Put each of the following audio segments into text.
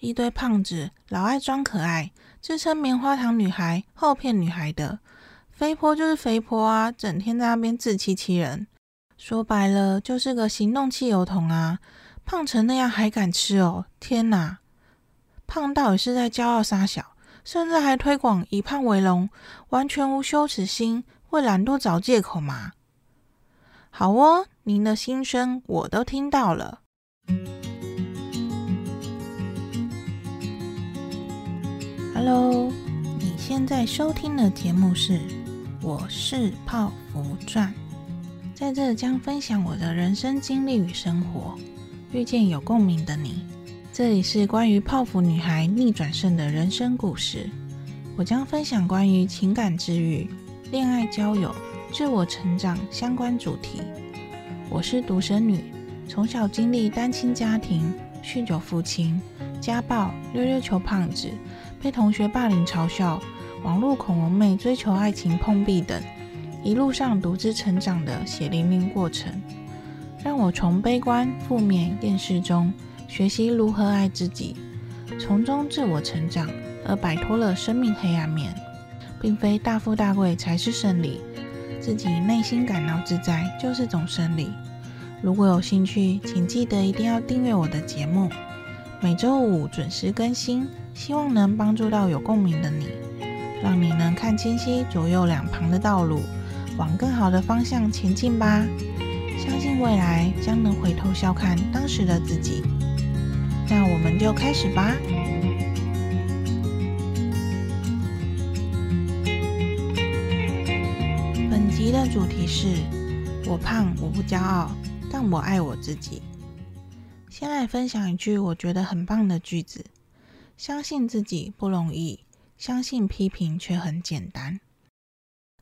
一堆胖子老爱装可爱，自称棉花糖女孩、后骗女孩的，肥婆就是肥婆啊，整天在那边自欺欺人。说白了就是个行动汽油桶啊！胖成那样还敢吃哦？天哪！胖到底是在骄傲杀小，甚至还推广以胖为荣，完全无羞耻心，为懒惰找借口吗？好哦，您的心声我都听到了。Hello，你现在收听的节目是《我是泡芙传》。在这将分享我的人生经历与生活，遇见有共鸣的你。这里是关于泡芙女孩逆转胜的人生故事。我将分享关于情感治愈、恋爱交友、自我成长相关主题。我是独生女，从小经历单亲家庭、酗酒父亲、家暴、溜溜球胖子、被同学霸凌嘲笑、网络恐龙妹追求爱情碰壁等。一路上独自成长的血淋淋过程，让我从悲观、负面、厌世中学习如何爱自己，从中自我成长，而摆脱了生命黑暗面。并非大富大贵才是胜利，自己内心感到自在就是种胜利。如果有兴趣，请记得一定要订阅我的节目，每周五准时更新，希望能帮助到有共鸣的你，让你能看清晰左右两旁的道路。往更好的方向前进吧！相信未来将能回头笑看当时的自己。那我们就开始吧。本集的主题是：我胖，我不骄傲，但我爱我自己。先来分享一句我觉得很棒的句子：相信自己不容易，相信批评却很简单。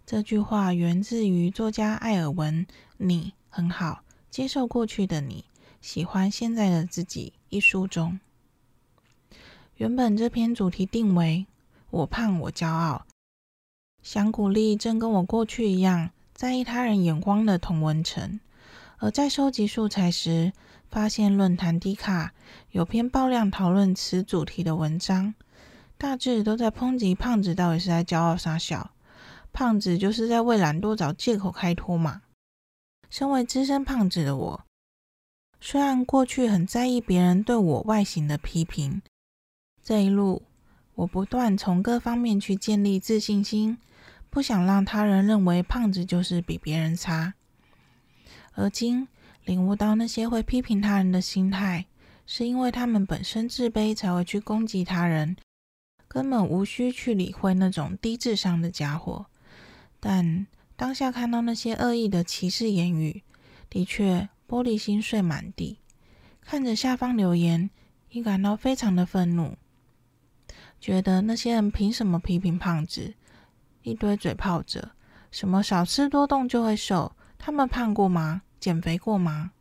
这句话源自于作家艾尔文《你很好，接受过去的你，喜欢现在的自己》一书中。原本这篇主题定为“我胖我骄傲”，想鼓励正跟我过去一样在意他人眼光的童文成。而在收集素材时，发现论坛低卡有篇爆量讨论此主题的文章，大致都在抨击胖子到底是在骄傲傻小。胖子就是在为懒惰找借口开脱嘛。身为资深胖子的我，虽然过去很在意别人对我外形的批评，这一路我不断从各方面去建立自信心，不想让他人认为胖子就是比别人差。而今领悟到那些会批评他人的心态，是因为他们本身自卑才会去攻击他人，根本无需去理会那种低智商的家伙。但当下看到那些恶意的歧视言语，的确玻璃心碎满地。看着下方留言，也感到非常的愤怒，觉得那些人凭什么批评胖子？一堆嘴炮者，什么少吃多动就会瘦？他们胖过吗？减肥过吗？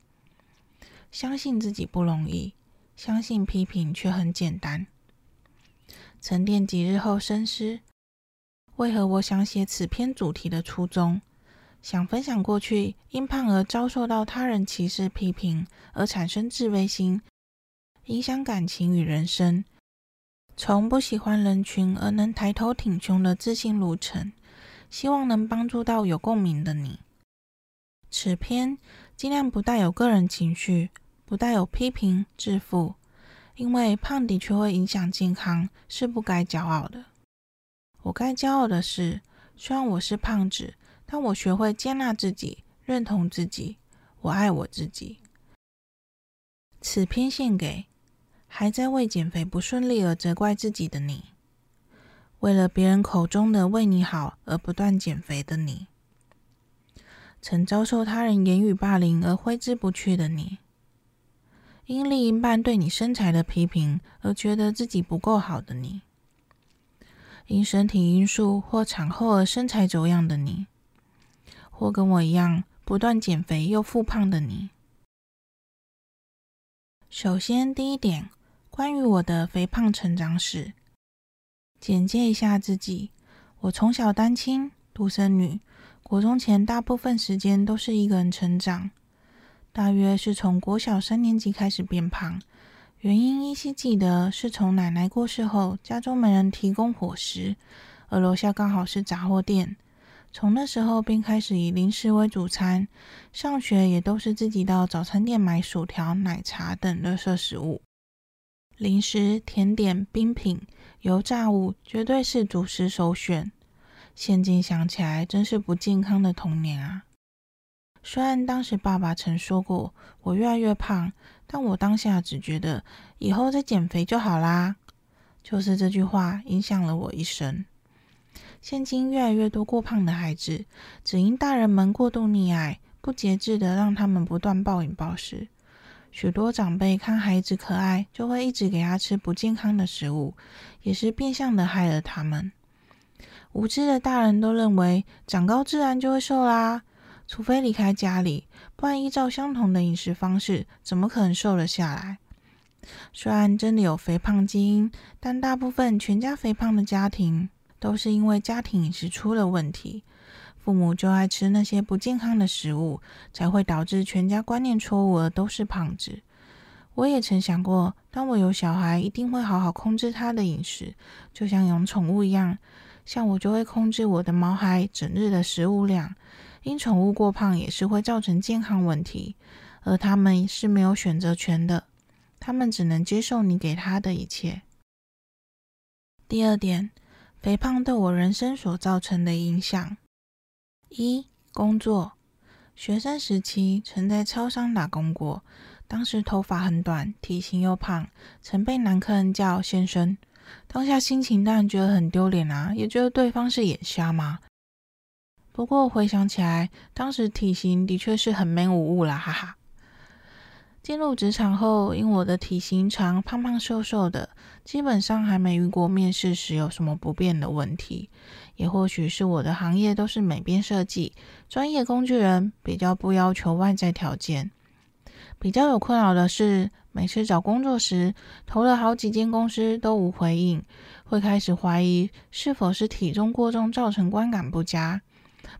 相信自己不容易，相信批评却很简单。沉淀几日后深思。为何我想写此篇主题的初衷，想分享过去因胖而遭受到他人歧视批评而产生自卑心，影响感情与人生，从不喜欢人群而能抬头挺胸的自信路程，希望能帮助到有共鸣的你。此篇尽量不带有个人情绪，不带有批评、自负，因为胖的确会影响健康，是不该骄傲的。我该骄傲的是，虽然我是胖子，但我学会接纳自己，认同自己，我爱我自己。此篇献给还在为减肥不顺利而责怪自己的你，为了别人口中的为你好而不断减肥的你，曾遭受他人言语霸凌而挥之不去的你，因另一半对你身材的批评而觉得自己不够好的你。因身体因素或产后而身材走样的你，或跟我一样不断减肥又复胖的你。首先，第一点，关于我的肥胖成长史，简介一下自己：我从小单亲，独生女，国中前大部分时间都是一个人成长，大约是从国小三年级开始变胖，原因依稀记得是从奶奶过世后，家中没人提供伙食，而楼下刚好是杂货店。从那时候便开始以零食为主餐，上学也都是自己到早餐店买薯条、奶茶等垃圾食物。零食、甜点、冰品、油炸物绝对是主食首选。现今想起来，真是不健康的童年啊！虽然当时爸爸曾说过我越来越胖，但我当下只觉得以后再减肥就好啦。就是这句话影响了我一生。现今越来越多过胖的孩子，只因大人们过度溺爱，不节制的让他们不断暴饮暴食。许多长辈看孩子可爱，就会一直给他吃不健康的食物，也是变相的害了他们。无知的大人都认为长高自然就会瘦啦，除非离开家里，不然依照相同的饮食方式，怎么可能瘦了下来？虽然真的有肥胖基因，但大部分全家肥胖的家庭，都是因为家庭饮食出了问题，父母就爱吃那些不健康的食物，才会导致全家观念错误而都是胖子。我也曾想过，当我有小孩，一定会好好控制他的饮食，就像养宠物一样。像我就会控制我的毛孩整日的食物量，因宠物过胖也是会造成健康问题，而他们是没有选择权的，他们只能接受你给他的一切。第二点。肥胖对我人生所造成的影响：一、工作。学生时期曾在超商打工过，当时头发很短，体型又胖，曾被男客人叫先生。当下心情当然觉得很丢脸啊，也觉得对方是眼瞎吗？不过回想起来，当时体型的确是很 man 无误啦，哈哈。进入职场后，因我的体型长，胖胖瘦瘦的，基本上还没遇过面试时有什么不便的问题。也或许是我的行业都是美编设计，专业工具人，比较不要求外在条件。比较有困扰的是，每次找工作时，投了好几间公司都无回应，会开始怀疑是否是体重过重造成观感不佳。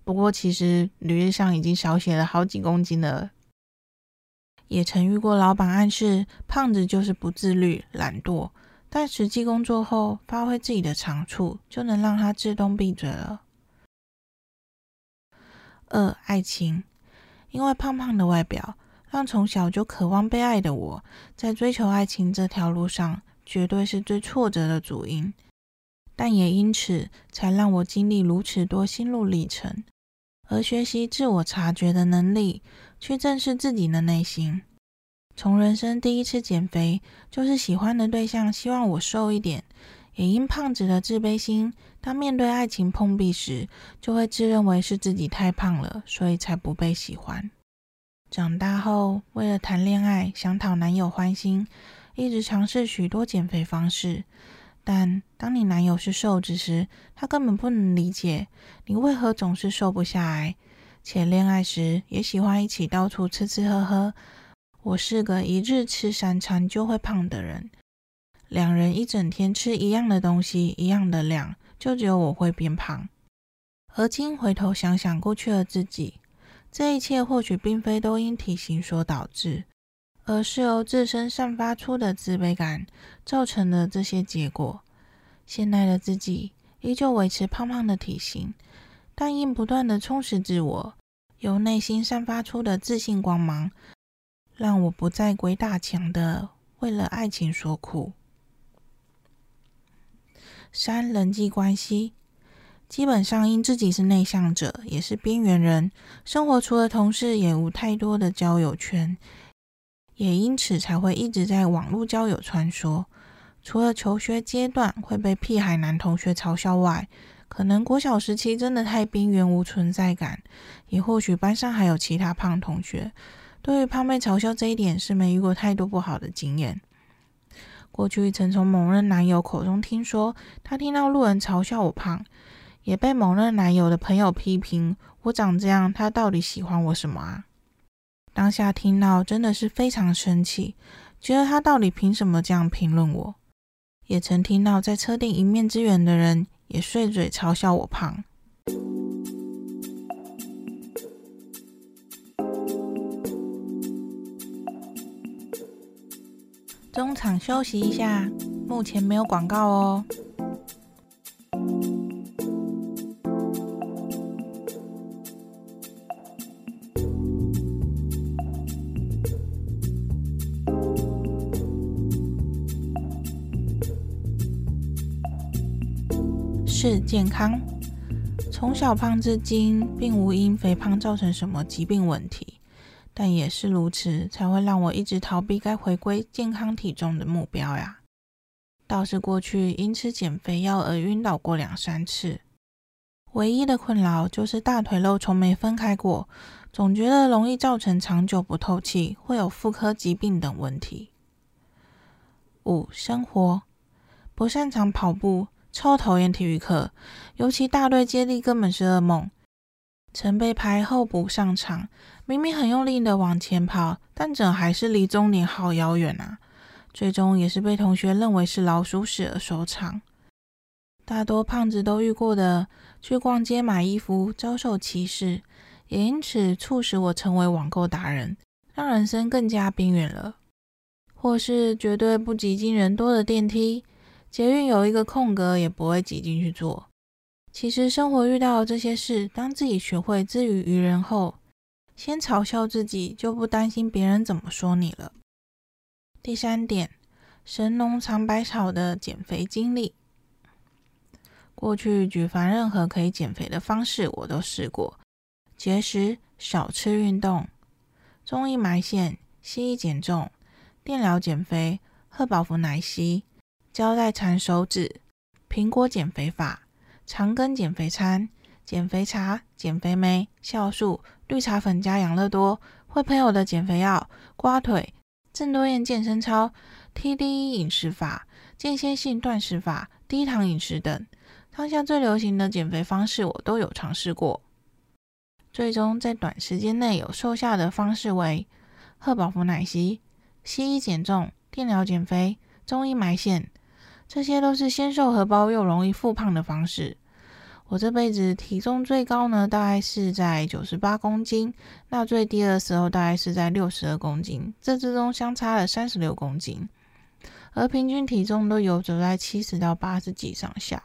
不过其实履历上已经少写了好几公斤了。也曾遇过老板暗示胖子就是不自律、懒惰，但实际工作后发挥自己的长处，就能让他自动闭嘴了。二、爱情，因为胖胖的外表，让从小就渴望被爱的我，在追求爱情这条路上，绝对是最挫折的主因。但也因此，才让我经历如此多心路历程，而学习自我察觉的能力。去正视自己的内心。从人生第一次减肥，就是喜欢的对象希望我瘦一点，也因胖子的自卑心，当面对爱情碰壁时，就会自认为是自己太胖了，所以才不被喜欢。长大后，为了谈恋爱，想讨男友欢心，一直尝试许多减肥方式。但当你男友是瘦子时，他根本不能理解你为何总是瘦不下来。且恋爱时也喜欢一起到处吃吃喝喝。我是个一日吃三餐就会胖的人，两人一整天吃一样的东西，一样的量，就只有我会变胖。而今回头想想过去的自己，这一切或许并非都因体型所导致，而是由自身散发出的自卑感造成的这些结果。现在的自己依旧维持胖胖的体型。但因不断的充实自我，由内心散发出的自信光芒，让我不再鬼打墙的为了爱情所苦。三、人际关系，基本上因自己是内向者，也是边缘人，生活除了同事也无太多的交友圈，也因此才会一直在网络交友穿梭。除了求学阶段会被屁孩男同学嘲笑外，可能国小时期真的太边缘无存在感，也或许班上还有其他胖同学，对于胖妹嘲笑这一点是没遇过太多不好的经验。过去曾从某任男友口中听说，他听到路人嘲笑我胖，也被某任男友的朋友批评我长这样，他到底喜欢我什么啊？当下听到真的是非常生气，觉得他到底凭什么这样评论我？也曾听到在车店一面之缘的人。也碎嘴嘲笑我胖。中场休息一下，目前没有广告哦。是健康，从小胖至今，并无因肥胖造成什么疾病问题。但也是如此，才会让我一直逃避该回归健康体重的目标呀。倒是过去因吃减肥药而晕倒过两三次，唯一的困扰就是大腿肉从没分开过，总觉得容易造成长久不透气，会有妇科疾病等问题。五、生活不擅长跑步，超讨厌体育课，尤其大队接力根本是噩梦。曾被排后补上场，明明很用力的往前跑，但怎还是离终点好遥远啊！最终也是被同学认为是老鼠屎而收场。大多胖子都遇过的，去逛街买衣服遭受歧视，也因此促使我成为网购达人，让人生更加边缘了。或是绝对不挤进人多的电梯，捷运有一个空格也不会挤进去坐。其实生活遇到的这些事，当自己学会自娱于人后，先嘲笑自己，就不担心别人怎么说你了。第三点，神农尝百草的减肥经历。过去举凡任何可以减肥的方式，我都试过：节食、少吃运动、中医埋线、西医减重、电疗减肥、贺宝芙奶昔、胶带缠手指、苹果减肥法。长根减肥餐、减肥茶、减肥酶、酵素、绿茶粉加养乐多、会喷油的减肥药、刮腿、郑多燕健身操、TDE 饮食法、间歇性断食法、低糖饮食等，当下最流行的减肥方式我都有尝试过。最终在短时间内有瘦下的方式为贺宝芙奶昔、西医减重、电疗减肥、中医埋线。这些都是先瘦荷包又容易复胖的方式。我这辈子体重最高呢，大概是在九十八公斤，那最低的时候大概是在六十二公斤，这之中相差了三十六公斤，而平均体重都游走在七十到八十几上下。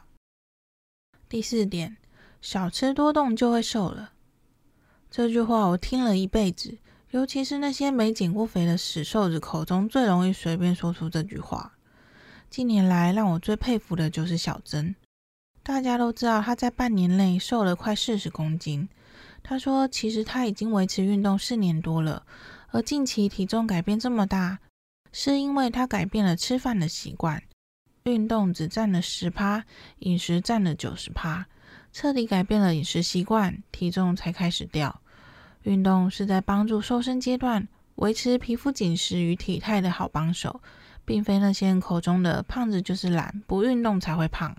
第四点，少吃多动就会瘦了。这句话我听了一辈子，尤其是那些没减过肥的死瘦子口中，最容易随便说出这句话。近年来，让我最佩服的就是小曾。大家都知道他在半年内瘦了快四十公斤。他说，其实他已经维持运动四年多了，而近期体重改变这么大，是因为他改变了吃饭的习惯，运动只占了十趴，饮食占了九十趴，彻底改变了饮食习惯，体重才开始掉。运动是在帮助瘦身阶段维持皮肤紧实与体态的好帮手。并非那些人口中的胖子就是懒，不运动才会胖。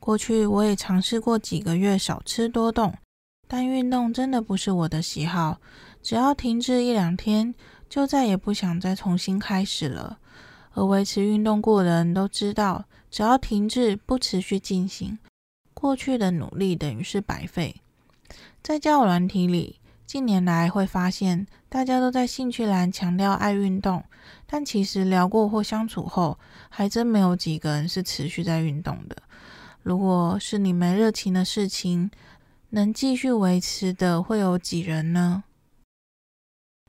过去我也尝试过几个月少吃多动，但运动真的不是我的喜好。只要停滞一两天，就再也不想再重新开始了。而维持运动过的人都知道，只要停滞不持续进行，过去的努力等于是白费。在交友软体里，近年来会发现，大家都在兴趣栏强调爱运动。但其实聊过或相处后，还真没有几个人是持续在运动的。如果是你没热情的事情，能继续维持的会有几人呢？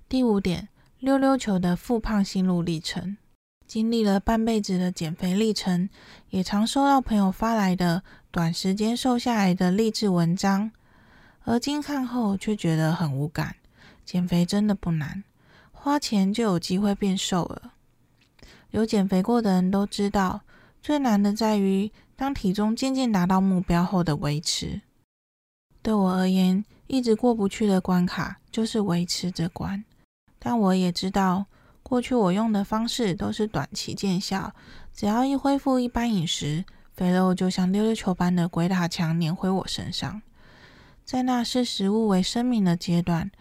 第五点，溜溜球的复胖心路历程。经历了半辈子的减肥历程，也常收到朋友发来的短时间瘦下来的励志文章，而今看后却觉得很无感。减肥真的不难。花钱就有机会变瘦了。有减肥过的人都知道，最难的在于当体重渐渐达到目标后的维持。对我而言，一直过不去的关卡就是维持这关。但我也知道，过去我用的方式都是短期见效，只要一恢复一般饮食，肥肉就像溜溜球般的鬼打墙碾回我身上。在那视食物为生命的阶段。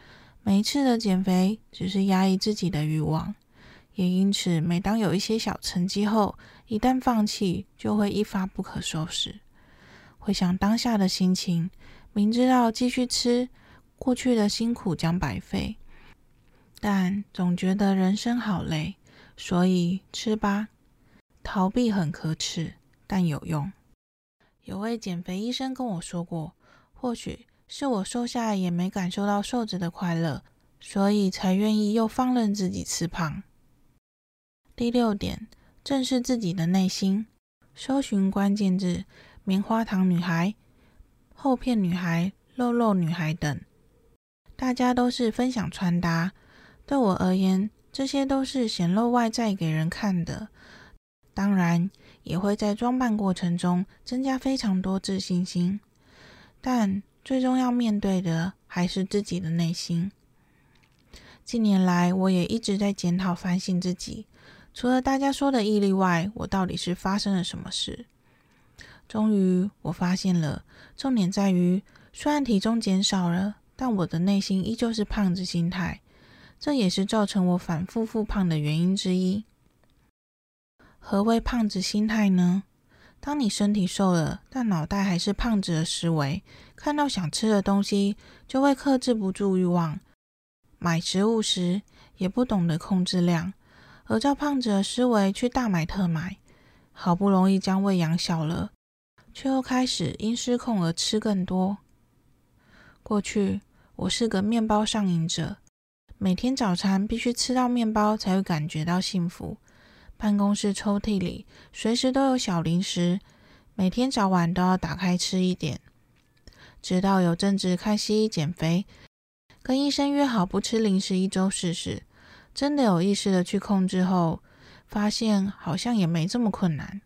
每一次的减肥只是压抑自己的欲望，也因此，每当有一些小成绩后，一旦放弃，就会一发不可收拾。回想当下的心情，明知道继续吃，过去的辛苦将白费，但总觉得人生好累，所以吃吧。逃避很可耻，但有用。有位减肥医生跟我说过，或许是我瘦下来也没感受到瘦子的快乐，所以才愿意又放任自己吃胖。第六点，正视自己的内心。搜寻关键字：棉花糖女孩、厚片女孩、肉肉女孩等。大家都是分享穿搭，对我而言，这些都是显露外在给人看的。当然，也会在装扮过程中增加非常多自信心。但最终要面对的还是自己的内心。近年来，我也一直在检讨反省自己。除了大家说的毅力外，我到底是发生了什么事？终于，我发现了，重点在于，虽然体重减少了。但我的内心依旧是胖子心态，这也是造成我反复复胖的原因之一。何谓胖子心态呢？当你身体瘦了，但脑袋还是胖子的思维，看到想吃的东西就会克制不住欲望，买食物时也不懂得控制量，而照胖子的思维去大买特买，好不容易将胃养小了，却又开始因失控而吃更多。过去。我是个面包上瘾者，每天早餐必须吃到面包才会感觉到幸福。办公室抽屉里随时都有小零食，每天早晚都要打开吃一点。直到有阵子看西医减肥，跟医生约好不吃零食一周试试，真的有意识的去控制后，发现好像也没这么困难。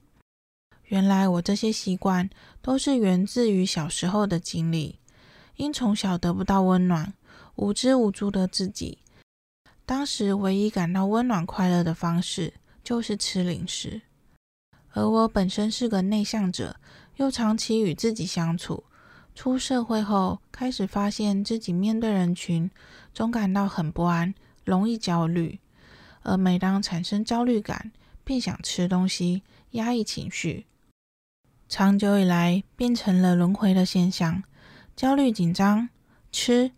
原来我这些习惯都是源自于小时候的经历。因从小得不到温暖，无知无助的自己，当时唯一感到温暖快乐的方式就是吃零食。而我本身是个内向者，又长期与自己相处，出社会后开始发现自己面对人群总感到很不安，容易焦虑。而每当产生焦虑感，便想吃东西，压抑情绪，长久以来变成了轮回的现象。焦虑、紧张，吃，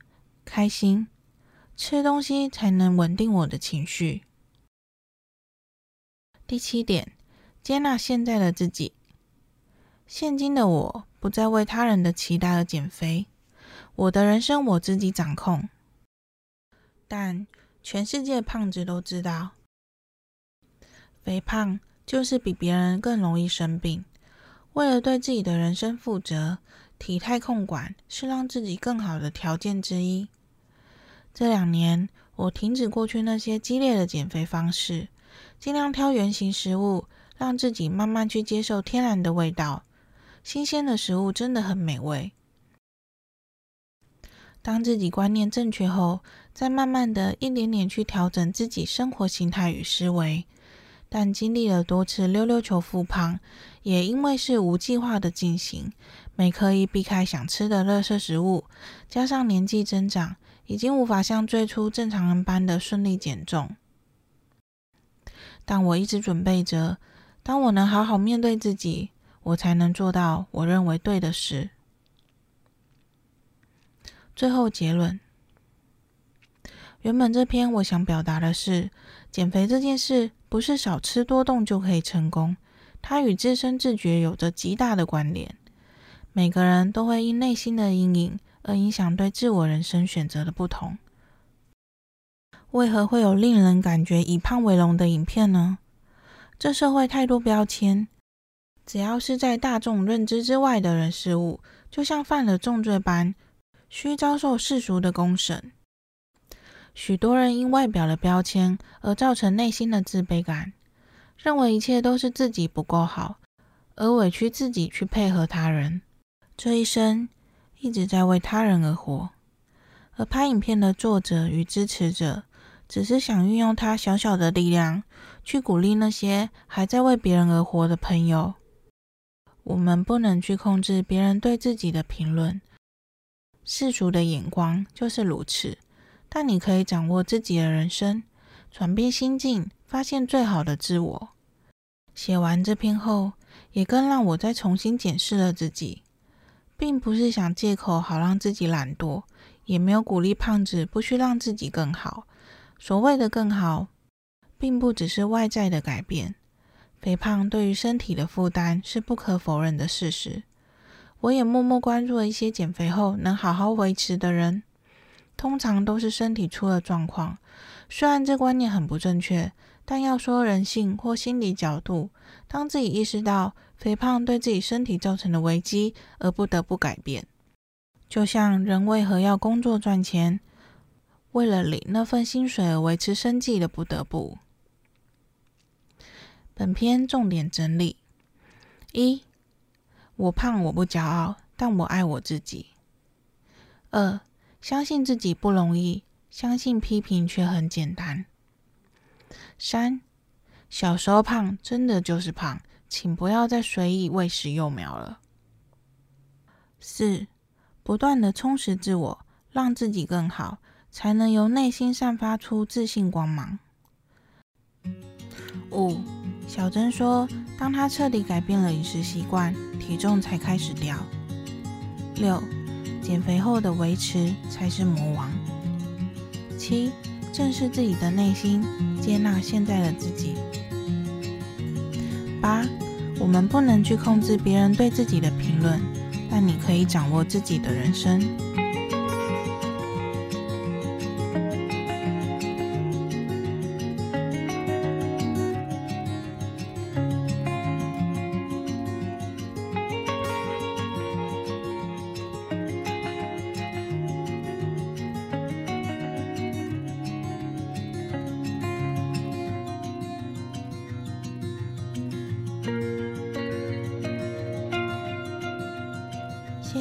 开心，吃东西才能稳定我的情绪。第七点，接纳现在的自己。现今的我不再为他人的期待而减肥，我的人生我自己掌控。但全世界胖子都知道，肥胖就是比别人更容易生病。为了对自己的人生负责。体态控管是让自己更好的条件之一。这两年，我停止过去那些激烈的减肥方式，尽量挑原型食物，让自己慢慢去接受天然的味道。新鲜的食物真的很美味。当自己观念正确后，再慢慢的一点点去调整自己生活形态与思维。但经历了多次溜溜球复胖，也因为是无计划的进行，没刻意避开想吃的垃圾食物，加上年纪增长，已经无法像最初正常人般的顺利减重。但我一直准备着，当我能好好面对自己，我才能做到我认为对的事。最后结论。原本这篇我想表达的是，减肥这件事不是少吃多动就可以成功，它与自身自觉有着极大的关联。每个人都会因内心的阴影而影响对自我人生选择的不同。为何会有令人感觉以胖为荣的影片呢？这社会太多标签，只要是在大众认知之外的人事物，就像犯了重罪般，需遭受世俗的公审。许多人因外表的标签而造成内心的自卑感，认为一切都是自己不够好，而委屈自己去配合他人。这一生一直在为他人而活，而拍影片的作者与支持者只是想运用他小小的力量去鼓励那些还在为别人而活的朋友。我们不能去控制别人对自己的评论，世俗的眼光就是如此。但你可以掌握自己的人生，转变心境，发现最好的自我。写完这篇后，也更让我再重新检视了自己，并不是想借口好让自己懒惰，也没有鼓励胖子不去让自己更好。所谓的更好，并不只是外在的改变，肥胖对于身体的负担是不可否认的事实。我也默默关注了一些减肥后能好好维持的人，通常都是身体出了状况。虽然这观念很不正确，但要说人性或心理角度，当自己意识到肥胖对自己身体造成的危机而不得不改变，就像人为何要工作赚钱，为了领那份薪水而维持生计的不得不。本篇重点整理：一，我胖我不骄傲，但我爱我自己。二，相信自己不容易，相信批评却很简单。三，小时候胖真的就是胖，请不要再随意喂食幼苗了。四，不断的充实自我，让自己更好，才能由内心散发出自信光芒。五。小珍说，当她彻底改变了饮食习惯，体重才开始掉。六，减肥后的维持才是魔王。七，正视自己的内心，接纳现在的自己。八，我们不能去控制别人对自己的评论，但你可以掌握自己的人生。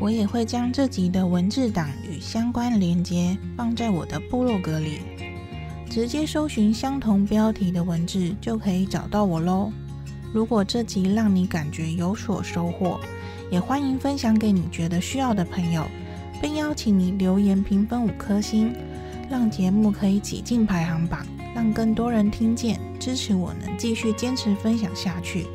我也会将这集的文字档与相关连接放在我的部落格里，直接搜寻相同标题的文字就可以找到我喽。如果这集让你感觉有所收获，也欢迎分享给你觉得需要的朋友，并邀请你留言评分五颗星，让节目可以挤进排行榜，让更多人听见，支持我能继续坚持分享下去。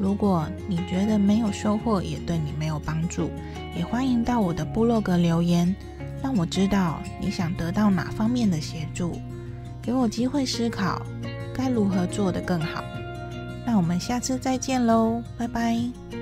如果你觉得没有收获，也对你没有帮助，也欢迎到我的部落格留言，让我知道你想得到哪方面的协助，给我机会思考该如何做得更好。那我们下次再见喽，拜拜。